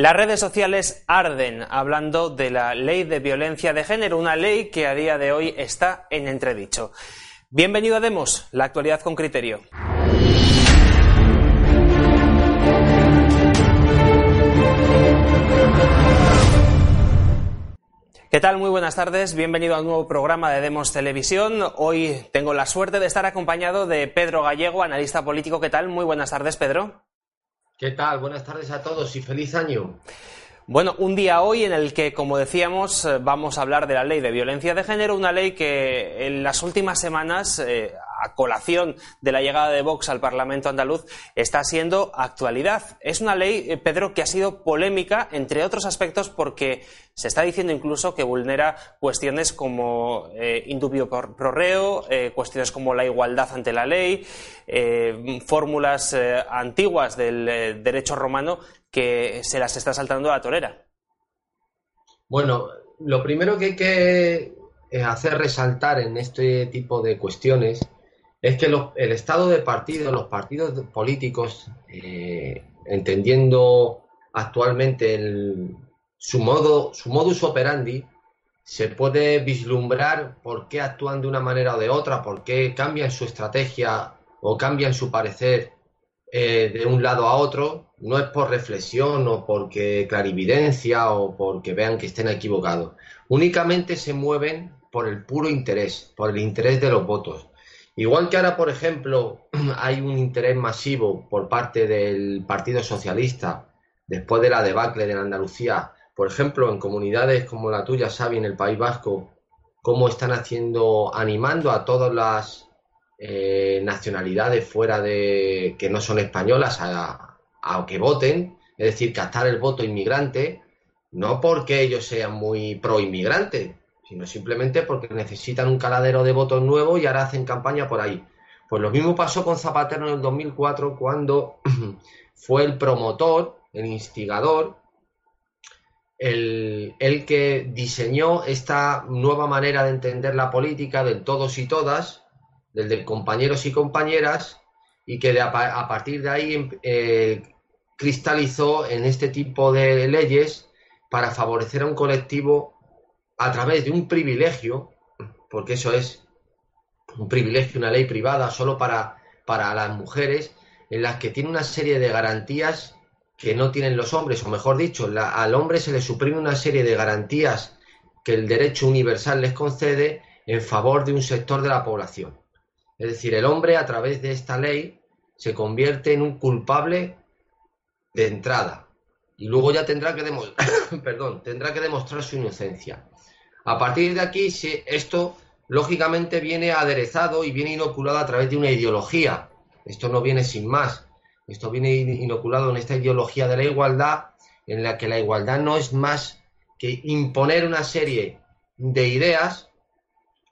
Las redes sociales arden hablando de la ley de violencia de género, una ley que a día de hoy está en entredicho. Bienvenido a Demos, la actualidad con criterio. ¿Qué tal? Muy buenas tardes. Bienvenido al nuevo programa de Demos Televisión. Hoy tengo la suerte de estar acompañado de Pedro Gallego, analista político. ¿Qué tal? Muy buenas tardes, Pedro. ¿Qué tal? Buenas tardes a todos y feliz año. Bueno, un día hoy en el que, como decíamos, eh, vamos a hablar de la ley de violencia de género, una ley que en las últimas semanas, eh, a colación de la llegada de Vox al Parlamento andaluz, está siendo actualidad. Es una ley, eh, Pedro, que ha sido polémica, entre otros aspectos, porque se está diciendo incluso que vulnera cuestiones como indubio pro reo, cuestiones como la igualdad ante la ley, fórmulas antiguas del derecho romano que se las está saltando a la torera. Bueno, lo primero que hay que eh, hacer resaltar en este tipo de cuestiones es que el estado de partido, los partidos políticos, eh, entendiendo actualmente su modo, su modus operandi, se puede vislumbrar por qué actúan de una manera o de otra, por qué cambian su estrategia o cambian su parecer eh, de un lado a otro, no es por reflexión o porque clarividencia o porque vean que estén equivocados. Únicamente se mueven por el puro interés, por el interés de los votos. Igual que ahora, por ejemplo, hay un interés masivo por parte del Partido Socialista después de la debacle de la Andalucía, por ejemplo, en comunidades como la tuya, Xavi, en el País Vasco, cómo están haciendo, animando a todas las eh, nacionalidades fuera de que no son españolas a, que voten, es decir, captar el voto inmigrante, no porque ellos sean muy pro inmigrante, sino simplemente porque necesitan un caladero de votos nuevo y ahora hacen campaña por ahí. Pues lo mismo pasó con Zapatero en el 2004 cuando fue el promotor, el instigador, el, el, que diseñó esta nueva manera de entender la política del todos y todas, del de compañeros y compañeras, y que a, partir de ahí em, eh, cristalizó en este tipo de leyes para favorecer a un colectivo a través de un privilegio, porque eso es un privilegio, una ley privada solo para, para las mujeres, en las que tiene una serie de garantías que no tienen los hombres, o mejor dicho, al hombre se le suprime una serie de garantías que el derecho universal les concede en favor de un sector de la población. Es decir, el hombre a través de esta ley se convierte en un culpable de entrada y luego ya tendrá que, Perdón, tendrá que demostrar su inocencia. A partir de aquí, esto lógicamente viene aderezado y viene inoculado a través de una ideología. Esto no viene sin más. Esto viene inoculado en esta ideología de la igualdad, en la que la igualdad no es más que imponer una serie de ideas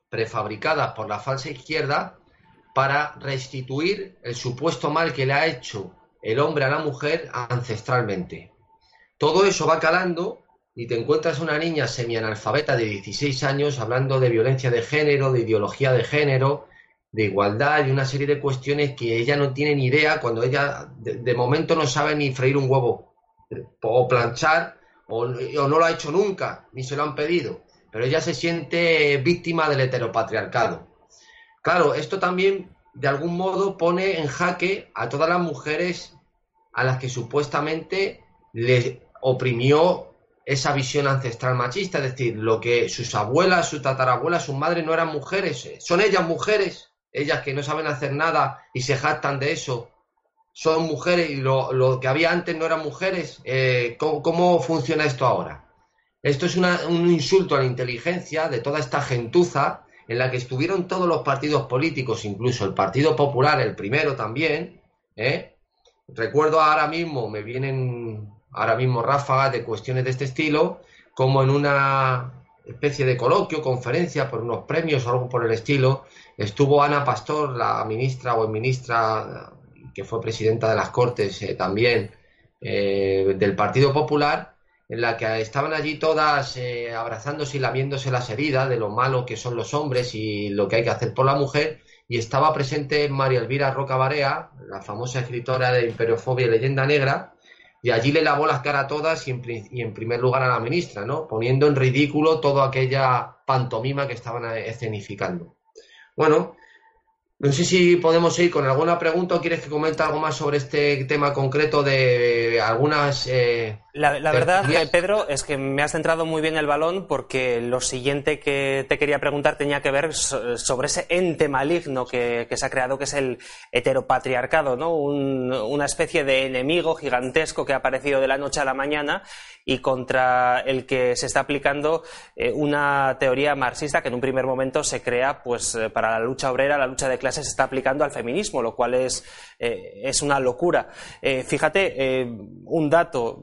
prefabricadas por la falsa izquierda para restituir el supuesto mal que le ha hecho el hombre a la mujer ancestralmente. Todo eso va calando y te encuentras una niña semianalfabeta de 16 años hablando de violencia de género, de ideología de género, de igualdad y una serie de cuestiones que ella no tiene ni idea cuando ella de, momento no sabe ni freír un huevo o planchar o, o no lo ha hecho nunca, ni se lo han pedido, pero ella se siente víctima del heteropatriarcado. Claro, esto también de algún modo pone en jaque a todas las mujeres a las que supuestamente les oprimió esa visión ancestral machista, es decir, lo que sus abuelas, sus tatarabuelas, sus madres no eran mujeres, eh, son ellas mujeres, ellas que no saben hacer nada y se jactan de eso, son mujeres y lo, que había antes no eran mujeres. Eh, ¿cómo, funciona esto ahora? Esto es un insulto a la inteligencia de toda esta gentuza en la que estuvieron todos los partidos políticos, incluso el Partido Popular, el primero también. ¿eh? Recuerdo ahora mismo, me vienen ahora mismo ráfagas de cuestiones de este estilo, como en una especie de coloquio, conferencia por unos premios o algo por el estilo, estuvo Ana Pastor, la ministra o ministra que fue presidenta de las Cortes eh, también eh, del Partido Popular, en la que estaban allí todas eh, abrazándose y lamiéndose las heridas de lo malo que son los hombres y lo que hay que hacer por la mujer. Y estaba presente María Elvira Roca Barea, la famosa escritora de Imperiofobia y Leyenda Negra, y allí le lavó las caras a todas y en, primer lugar a la ministra, ¿no? Poniendo en ridículo toda aquella pantomima que estaban escenificando. Bueno, no sé si podemos ir con alguna pregunta o quieres que comente algo más sobre este tema concreto de algunas... Eh, la, verdad, Pedro, es que me has centrado muy bien el balón porque lo siguiente que te quería preguntar tenía que ver sobre ese ente maligno que, se ha creado, que es el heteropatriarcado, ¿no? una especie de enemigo gigantesco que ha aparecido de la noche a la mañana y contra el que se está aplicando eh, una teoría marxista que en un primer momento se crea pues eh, para la lucha obrera, la lucha de clases se está aplicando al feminismo, lo cual es, eh, es una locura. fíjate, un dato,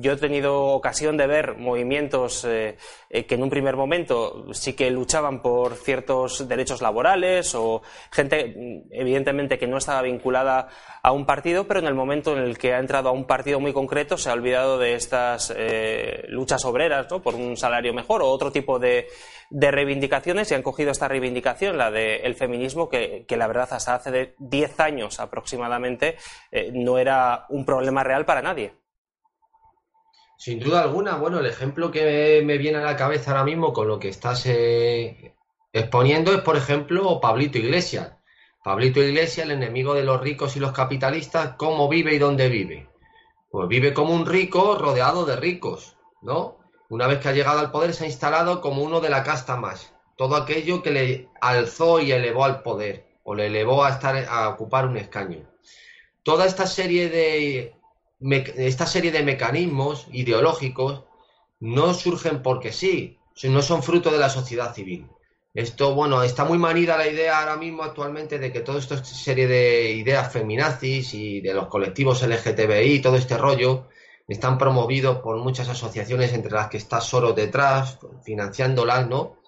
yo he tenido ocasión de ver movimientos que en un primer momento sí que luchaban por ciertos derechos laborales o gente evidentemente que no estaba vinculada a un partido, pero en el momento en el que ha entrado a un partido muy concreto se ha olvidado de estas eh, luchas obreras por un salario mejor o otro tipo de, reivindicaciones y han cogido esta reivindicación, la del feminismo, que, la verdad hasta hace 10 años aproximadamente eh, no era un problema real para nadie. Sin duda alguna, bueno, el ejemplo que me viene a la cabeza ahora mismo con lo que estás eh, exponiendo es, por ejemplo, Pablito Iglesias Pablito Iglesias, el enemigo de los ricos y los capitalistas, ¿cómo vive y dónde vive? Pues vive como un rico rodeado de ricos, ¿no? Una vez que ha llegado al poder se ha instalado como uno de la casta más. Todo aquello que le alzó y elevó al poder o le elevó a estar a ocupar un escaño. Toda esta serie de esta serie de mecanismos ideológicos no surgen porque sí, no son fruto de la sociedad civil. Esto, bueno, está muy manida la idea ahora mismo actualmente de que toda esta serie de ideas feminazis y de los colectivos LGTBI, todo este rollo, están promovidos por muchas asociaciones entre las que está Soros detrás, financiándolas, ¿no?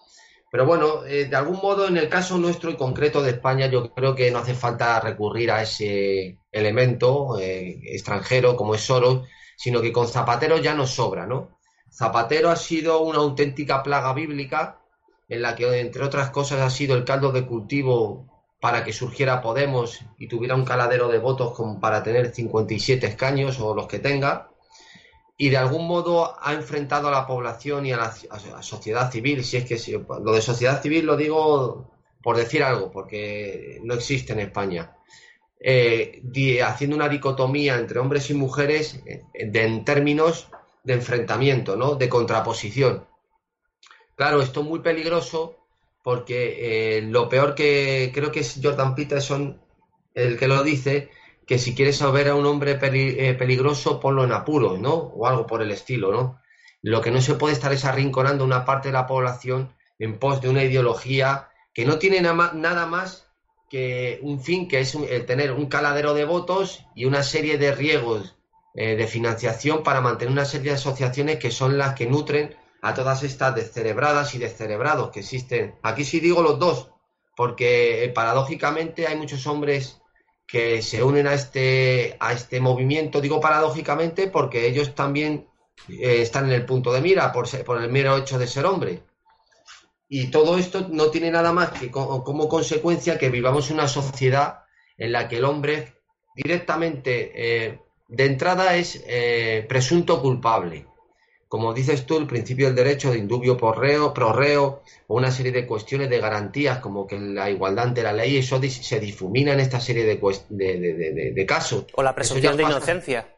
Pero bueno, eh, de algún modo, en el caso nuestro y concreto de España, yo creo que no hace falta recurrir a ese elemento eh, extranjero como es Soros, sino que con Zapatero ya nos sobra, ¿no? Zapatero ha sido una auténtica plaga bíblica en la que, entre otras cosas, ha sido el caldo de cultivo para que surgiera Podemos y tuviera un caladero de votos como para tener 57 escaños o los que tenga, y de algún modo ha enfrentado a la población y a la, sociedad civil, si es que lo de sociedad civil lo digo por decir algo, porque no existe en España, eh, haciendo una dicotomía entre hombres y mujeres eh, en términos de enfrentamiento, ¿no? de contraposición. Claro, esto es muy peligroso porque eh, lo peor que creo que es Jordan Peterson el que lo dice, que si quieres saber a un hombre eh, peligroso, ponlo en apuro, ¿no? O algo por el estilo, ¿no? Lo que no se puede estar es arrinconando una parte de la población en pos de una ideología que no tiene nada más que un fin, que es tener un caladero de votos y una serie de riegos eh, de financiación para mantener una serie de asociaciones que son las que nutren a todas estas descerebradas y descerebrados que existen. Aquí sí digo los dos, porque eh, paradójicamente hay muchos hombres que se unen a este, a este movimiento, digo paradójicamente porque ellos también eh, están en el punto de mira por, por el mero hecho de ser hombre. Y todo esto no tiene nada más que como, consecuencia que vivamos una sociedad en la que el hombre directamente eh, de entrada es presunto culpable como dices tú, el principio del derecho de indubio por reo, pro reo, o una serie de cuestiones de garantías como que la igualdad ante la ley, eso se difumina en esta serie de, de, casos. O la presunción de inocencia.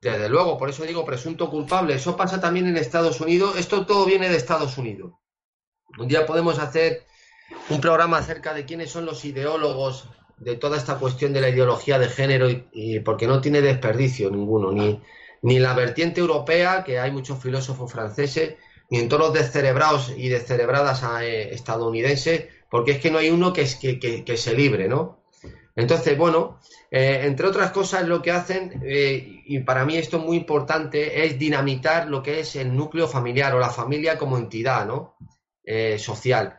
Desde luego, por eso digo presunto culpable. Eso pasa también en Estados Unidos. Esto todo viene de Estados Unidos. Un día podemos hacer un programa acerca de quiénes son los ideólogos de toda esta cuestión de la ideología de género y porque no tiene desperdicio ninguno, ni, ni en la vertiente europea, que hay muchos filósofos franceses, ni en todos los descerebrados y descerebradas eh, estadounidenses, porque es que no hay uno que, se libre, ¿no? Entonces, bueno, eh, entre otras cosas, lo que hacen, eh, y para mí esto es muy importante, es dinamitar lo que es el núcleo familiar o la familia como entidad, ¿no? social.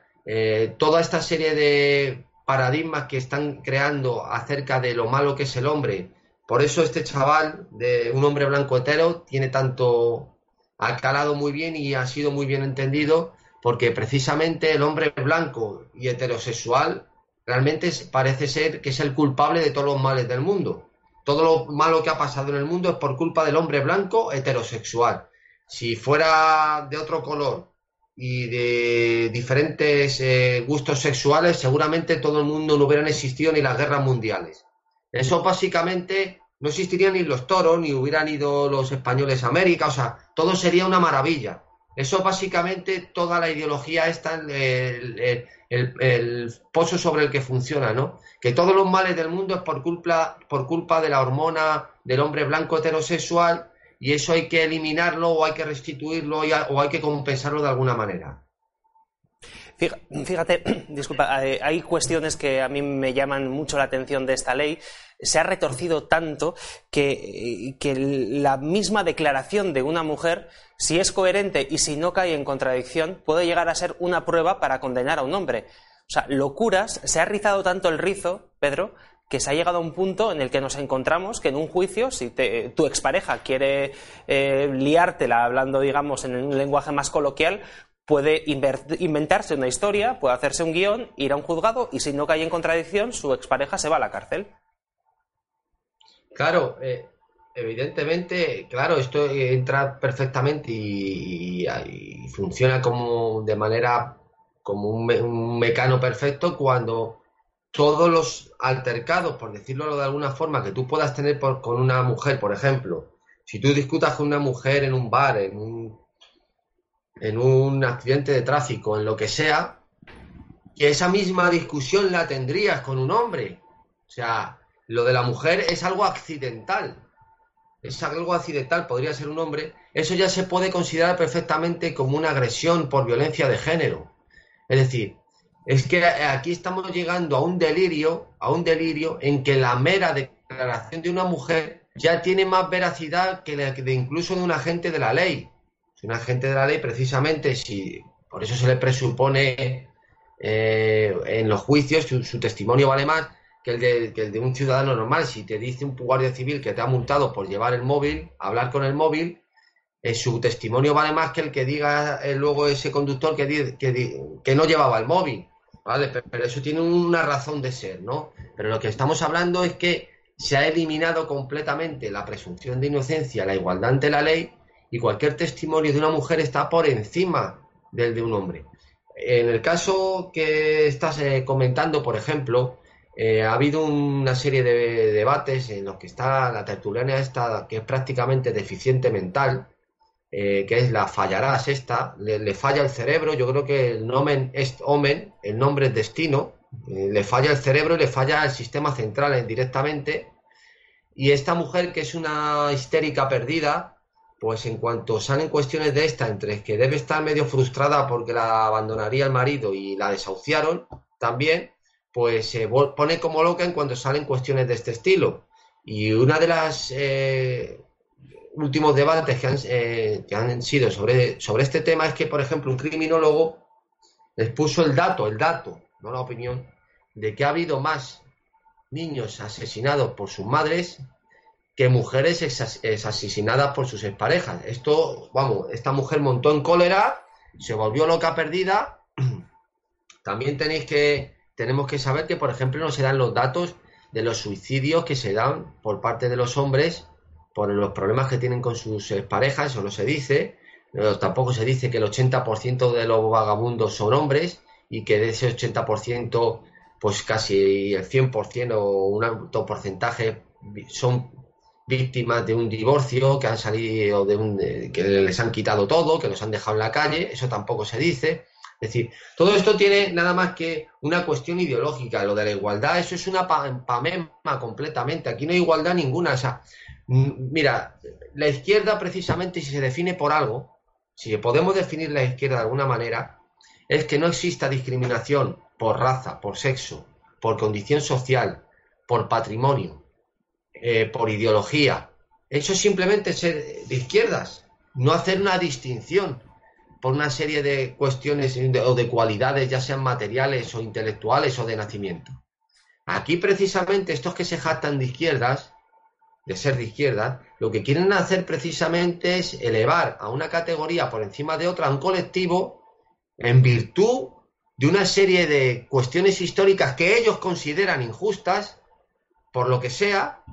toda esta serie de paradigmas que están creando acerca de lo malo que es el hombre, por eso este chaval, de un hombre blanco hetero, tiene tanto, ha calado muy bien y ha sido muy bien entendido, porque precisamente el hombre blanco y heterosexual realmente parece ser que es el culpable de todos los males del mundo. todo lo malo que ha pasado en el mundo es por culpa del hombre blanco heterosexual. Si fuera de otro color y de diferentes eh, gustos sexuales, seguramente todo el mundo no hubieran existido ni las guerras mundiales. Eso básicamente no existirían ni los toros, ni hubieran ido los españoles a América, o sea, todo sería una maravilla. Eso básicamente toda la ideología está el, el, pozo sobre el que funciona, ¿no? Que todos los males del mundo es por culpa, por culpa de la hormona del hombre blanco heterosexual y eso hay que eliminarlo o hay que restituirlo o hay que compensarlo de alguna manera. Fíjate, disculpa, hay cuestiones que a mí me llaman mucho la atención de esta ley. Se ha retorcido tanto que, que, la misma declaración de una mujer, si es coherente y si no cae en contradicción, puede llegar a ser una prueba para condenar a un hombre. O sea, locuras, se ha rizado tanto el rizo, Pedro, que se ha llegado a un punto en el que nos encontramos que en un juicio, si tu expareja quiere eh, liártela hablando, digamos, en un lenguaje más coloquial, puede inventarse una historia, puede hacerse un guion, ir a un juzgado y si no cae en contradicción, su expareja se va a la cárcel. Claro, eh, evidentemente, claro, esto entra perfectamente y, funciona como de manera como un, mecano perfecto cuando todos los altercados, por decirlo de alguna forma, que tú puedas tener con una mujer, por ejemplo, si tú discutas con una mujer en un bar, en un en un accidente de tráfico, en lo que sea, que esa misma discusión la tendrías con un hombre. O sea, lo de la mujer es algo accidental. Es algo accidental, podría ser un hombre. Eso ya se puede considerar perfectamente como una agresión por violencia de género. Es decir, es que aquí estamos llegando a un delirio, a un delirio en que la mera declaración de una mujer ya tiene más veracidad que de incluso de un agente de la ley un agente de la ley, precisamente, si por eso se le presupone eh, en los juicios, su, testimonio vale más que el, de, un ciudadano normal. Si te dice un guardia civil que te ha multado por llevar el móvil, hablar con el móvil, eh, su testimonio vale más que el que diga eh, luego ese conductor que, que, no llevaba el móvil. ¿vale? pero, eso tiene una razón de ser, ¿no? Pero lo que estamos hablando es que se ha eliminado completamente la presunción de inocencia, la igualdad ante la ley, y cualquier testimonio de una mujer está por encima del de un hombre. En el caso que estás eh, comentando, por ejemplo, eh, ha habido una serie de debates en los que está la tertuliana esta, que es prácticamente deficiente mental, eh, que es la fallarás esta, le, falla el cerebro, yo creo que el nomen es omen, el nombre es destino, le falla el cerebro y le falla el sistema central directamente, y esta mujer que es una histérica perdida, pues en cuanto salen cuestiones de esta, entre que debe estar medio frustrada porque la abandonaría el marido y la desahuciaron, también, pues se pone como loca en cuanto salen cuestiones de este estilo. Y una de las eh, últimos debates que han, eh, que han sido sobre, sobre este tema es que, por ejemplo, un criminólogo les puso el dato, el dato, no la opinión, de que ha habido más niños asesinados por sus madres que mujeres es asesinadas por sus exparejas. Esto, vamos, esta mujer montó en cólera, se volvió loca perdida. También tenéis que, tenemos que saber que, por ejemplo, no se dan los datos de los suicidios que se dan por parte de los hombres por los problemas que tienen con sus parejas, eso no se dice. tampoco se dice que el 80% de los vagabundos son hombres y que de ese 80%, pues casi el 100% o un alto porcentaje son víctimas de un divorcio, que han salido de un, que les han quitado todo, que los han dejado en la calle, eso tampoco se dice. Es decir, todo esto tiene nada más que una cuestión ideológica. Lo de la igualdad, eso es una pamema completamente. Aquí no hay igualdad ninguna. O sea, mira, la izquierda precisamente si se define por algo, si podemos definir la izquierda de alguna manera, es que no exista discriminación por raza, por sexo, por condición social, por patrimonio, eh, por ideología. Eso es simplemente ser de izquierdas, no hacer una distinción por una serie de cuestiones o de cualidades, ya sean materiales o intelectuales o de nacimiento. Aquí precisamente estos que se jactan de izquierdas, de ser de izquierdas, lo que quieren hacer precisamente es elevar a una categoría por encima de otra, a un colectivo, en virtud de una serie de cuestiones históricas que ellos consideran injustas, por lo que sea,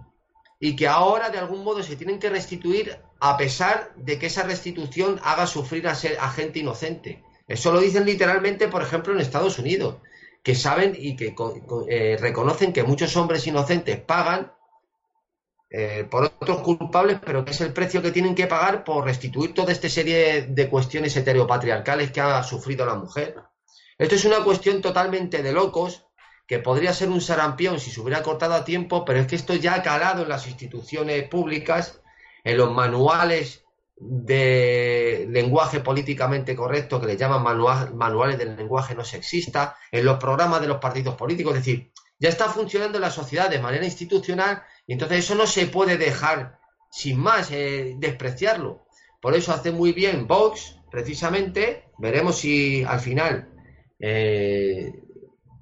y que ahora de algún modo se tienen que restituir a pesar de que esa restitución haga sufrir a, ser, a gente inocente. Eso lo dicen literalmente, por ejemplo, en Estados Unidos, que saben y que eh, reconocen que muchos hombres inocentes pagan eh, por otros culpables, pero que es el precio que tienen que pagar por restituir toda esta serie de cuestiones heteropatriarcales que ha sufrido la mujer. Esto es una cuestión totalmente de locos que podría ser un sarampión si se hubiera cortado a tiempo, pero es que esto ya ha calado en las instituciones públicas, en los manuales de lenguaje políticamente correcto que le llaman manuales del lenguaje no sexista, en los programas de los partidos políticos, es decir, ya está funcionando en la sociedad de manera institucional y entonces eso no se puede dejar sin más eh, despreciarlo. Por eso hace muy bien Vox, precisamente, veremos si al final eh,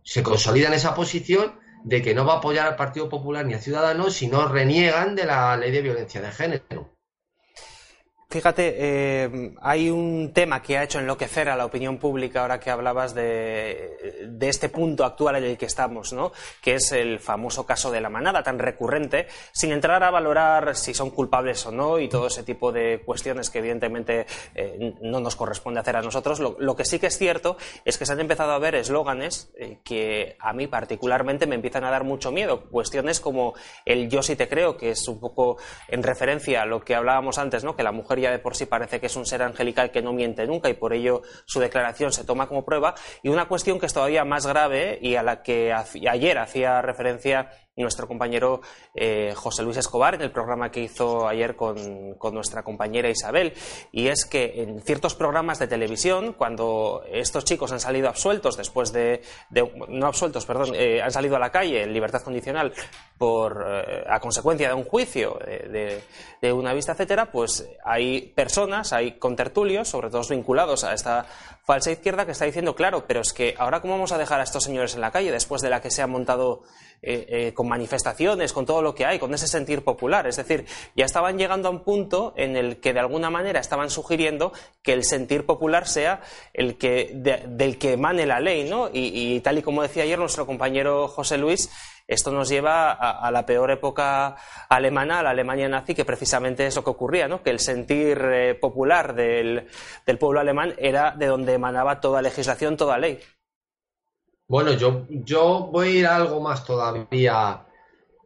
se consolida en esa posición de que no va a apoyar al Partido Popular ni a Ciudadanos si no reniegan de la ley de violencia de género. Fíjate, eh, hay un tema que ha hecho enloquecer a la opinión pública ahora que hablabas de, este punto actual en el que estamos, ¿no? que es el famoso caso de la manada, tan recurrente, sin entrar a valorar si son culpables o no y todo ese tipo de cuestiones que evidentemente eh, no nos corresponde hacer a nosotros. Lo, que sí que es cierto es que se han empezado a ver eslóganes eh, que a mí particularmente me empiezan a dar mucho miedo. Cuestiones como el yo sí te creo, que es un poco en referencia a lo que hablábamos antes, ¿no? que la mujer ya de por sí parece que es un ser angelical que no miente nunca y por ello su declaración se toma como prueba. Y una cuestión que es todavía más grave y a la que ayer hacía referencia nuestro compañero eh, José Luis Escobar en el programa que hizo ayer con, nuestra compañera Isabel. Y es que en ciertos programas de televisión, cuando estos chicos han salido absueltos después de. no absueltos, perdón, eh, han salido a la calle en libertad condicional por, eh, a consecuencia de un juicio, de, de, una vista, etcétera, pues hay personas, hay contertulios, sobre todo vinculados a esta falsa izquierda, que está diciendo, claro, pero es que ahora cómo vamos a dejar a estos señores en la calle después de la que se ha montado eh, eh, manifestaciones, con todo lo que hay, con ese sentir popular. Es decir, ya estaban llegando a un punto en el que de alguna manera estaban sugiriendo que el sentir popular sea el que del que emane la ley, ¿no? Y, tal y como decía ayer nuestro compañero José Luis, esto nos lleva a, la peor época alemana, a la Alemania nazi, que precisamente es lo que ocurría, ¿no? que el sentir eh, popular del, del, pueblo alemán era de donde emanaba toda legislación, toda ley. Bueno, yo, yo voy a ir a algo más todavía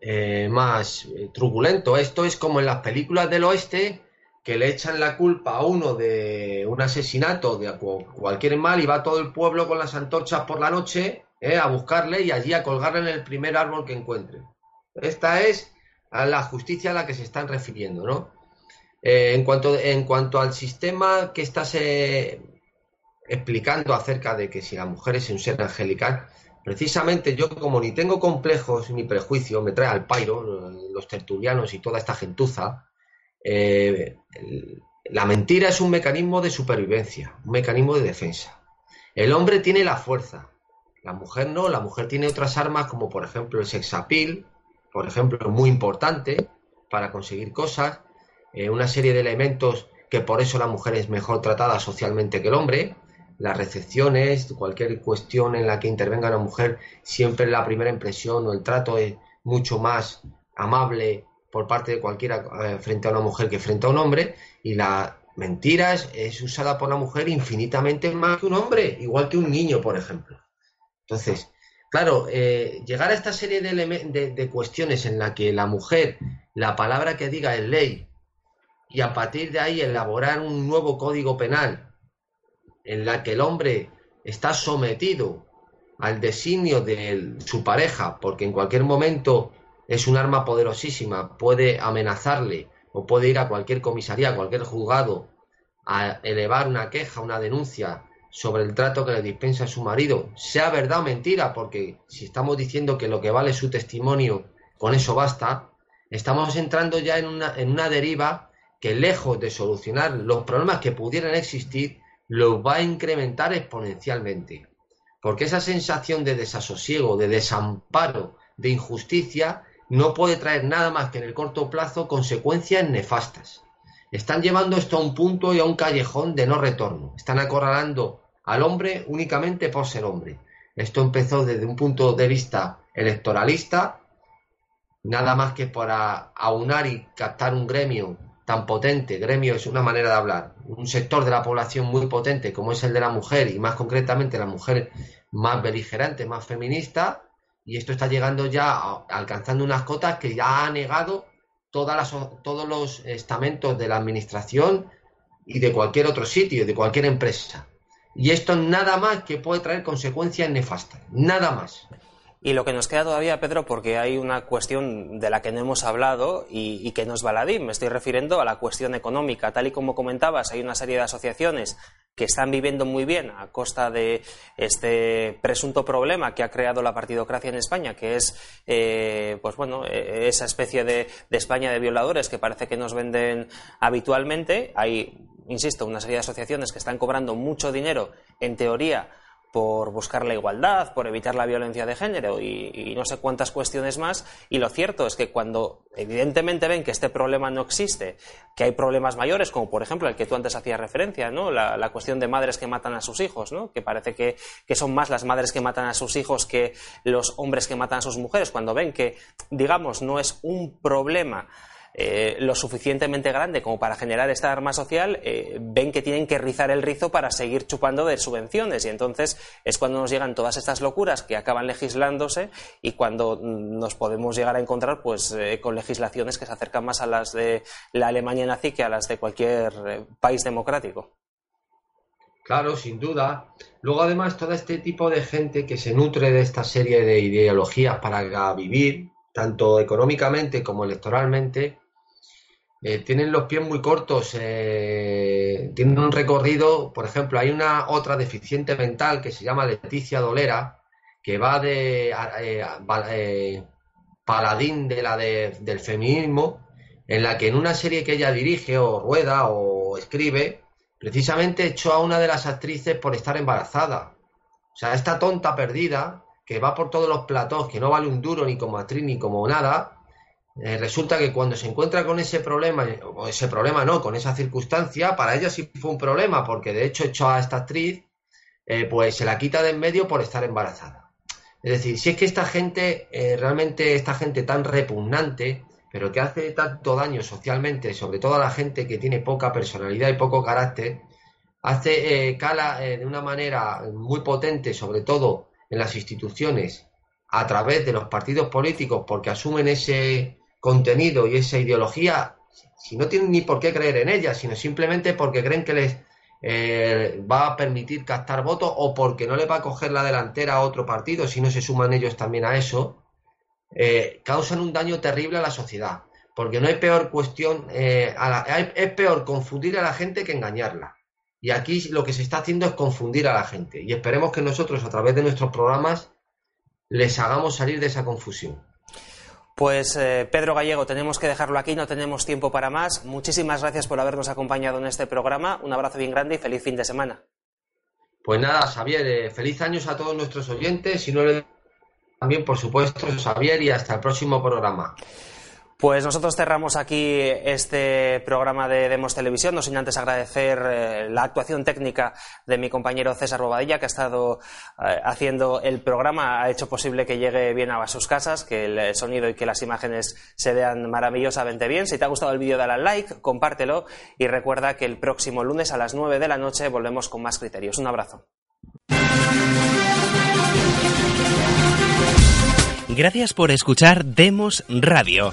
eh, más eh, turbulento. Esto es como en las películas del oeste que le echan la culpa a uno de un asesinato de cualquier mal y va todo el pueblo con las antorchas por la noche eh, a buscarle y allí a colgarle en el primer árbol que encuentre. Esta es a la justicia a la que se están refiriendo, ¿no? en, cuanto, en cuanto al sistema que está explicando acerca de que si la mujer es un ser angelical, precisamente yo como ni tengo complejos ni prejuicio, me trae al pairo los tertulianos y toda esta gentuza, eh, la mentira es un mecanismo de supervivencia, un mecanismo de defensa. El hombre tiene la fuerza, la mujer no, la mujer tiene otras armas como por ejemplo el sexapil, por ejemplo, muy importante para conseguir cosas, eh, una serie de elementos que por eso la mujer es mejor tratada socialmente que el hombre, las recepciones, cualquier cuestión en la que intervenga una mujer, siempre la primera impresión o el trato es mucho más amable por parte de cualquiera eh, frente a una mujer que frente a un hombre y la mentira es, usada por la mujer infinitamente más que un hombre, igual que un niño, por ejemplo. Entonces, claro, eh, llegar a esta serie de, de cuestiones en la que la mujer, la palabra que diga es ley, y a partir de ahí elaborar un nuevo código penal en la que el hombre está sometido al designio de su pareja, porque en cualquier momento es un arma poderosísima, puede amenazarle o puede ir a cualquier comisaría, a cualquier juzgado, a elevar una queja, una denuncia sobre el trato que le dispensa su marido, sea verdad o mentira, porque si estamos diciendo que lo que vale su testimonio, con eso basta, estamos entrando ya en una, en una deriva que lejos de solucionar los problemas que pudieran existir, lo va a incrementar exponencialmente. Porque esa sensación de desasosiego, de desamparo, de injusticia, no puede traer nada más que en el corto plazo consecuencias nefastas. Están llevando esto a un punto y a un callejón de no retorno. Están acorralando al hombre únicamente por ser hombre. Esto empezó desde un punto de vista electoralista, nada más que para aunar y captar un gremio tan potente, gremio es una manera de hablar, un sector de la población muy potente como es el de la mujer y más concretamente la mujer más beligerante, más feminista, y esto está llegando ya, alcanzando unas cotas que ya ha negado todas las, todos los estamentos de la administración y de cualquier otro sitio, de cualquier empresa. Y esto nada más que puede traer consecuencias nefastas, nada más. Y lo que nos queda todavía, Pedro, porque hay una cuestión de la que no hemos hablado y, que no es baladí, me estoy refiriendo a la cuestión económica. Tal y como comentabas, hay una serie de asociaciones que están viviendo muy bien a costa de este presunto problema que ha creado la partidocracia en España, que es eh, pues bueno, e, esa especie de, de España de violadores que parece que nos venden habitualmente. Hay, insisto, una serie de asociaciones que están cobrando mucho dinero, en teoría, por buscar la igualdad, por evitar la violencia de género y, no sé cuántas cuestiones más. Y lo cierto es que cuando evidentemente ven que este problema no existe, que hay problemas mayores, como por ejemplo el que tú antes hacías referencia, ¿no? la, cuestión de madres que matan a sus hijos, ¿no? que parece que, que, son más las madres que matan a sus hijos que los hombres que matan a sus mujeres, cuando ven que, digamos, no es un problema eh, lo suficientemente grande como para generar esta arma social, eh, ven que tienen que rizar el rizo para seguir chupando de subvenciones. Y entonces es cuando nos llegan todas estas locuras que acaban legislándose y cuando nos podemos llegar a encontrar pues, eh, con legislaciones que se acercan más a las de la Alemania nazi que a las de cualquier país democrático. Claro, sin duda. Luego, además, todo este tipo de gente que se nutre de esta serie de ideologías para vivir, tanto económicamente como electoralmente, eh, tienen los pies muy cortos, eh, tienen un recorrido, por ejemplo, hay una otra deficiente mental que se llama Leticia Dolera, que va de eh, paladín de la del feminismo, en la que en una serie que ella dirige o rueda o escribe, precisamente echó a una de las actrices por estar embarazada. O sea, esta tonta perdida, que va por todos los platós, que no vale un duro ni como actriz ni como nada, eh, resulta que cuando se encuentra con ese problema, o ese problema no, con esa circunstancia, para ella sí fue un problema, porque de hecho echó a esta actriz, eh, pues se la quita de en medio por estar embarazada. Es decir, si es que esta gente, eh, realmente esta gente tan repugnante, pero que hace tanto daño socialmente, sobre todo a la gente que tiene poca personalidad y poco carácter, hace cala de una manera muy potente, sobre todo en las instituciones, a través de los partidos políticos, porque asumen ese, contenido y esa ideología, si no tienen ni por qué creer en ella, sino simplemente porque creen que les eh, va a permitir captar votos o porque no les va a coger la delantera a otro partido, si no se suman ellos también a eso, eh, causan un daño terrible a la sociedad. Porque no hay peor cuestión, eh, es peor confundir a la gente que engañarla. Y aquí lo que se está haciendo es confundir a la gente. Y esperemos que nosotros, a través de nuestros programas, les hagamos salir de esa confusión. Pues eh, Pedro Gallego, tenemos que dejarlo aquí, no tenemos tiempo para más. Muchísimas gracias por habernos acompañado en este programa. Un abrazo bien grande y feliz fin de semana. Pues nada, Xavier, eh, feliz años a todos nuestros oyentes y no le también, por supuesto, Xavier, y hasta el próximo programa. Pues nosotros cerramos aquí este programa de Demos Televisión, no sin antes agradecer eh, la actuación técnica de mi compañero César Bobadilla, que ha estado eh, haciendo el programa, ha hecho posible que llegue bien a sus casas, que el sonido y que las imágenes se vean maravillosamente bien. Si te ha gustado el vídeo, dale al like, compártelo y recuerda que el próximo lunes a las 9 de la noche volvemos con más criterios. Un abrazo. Gracias por escuchar Demos Radio.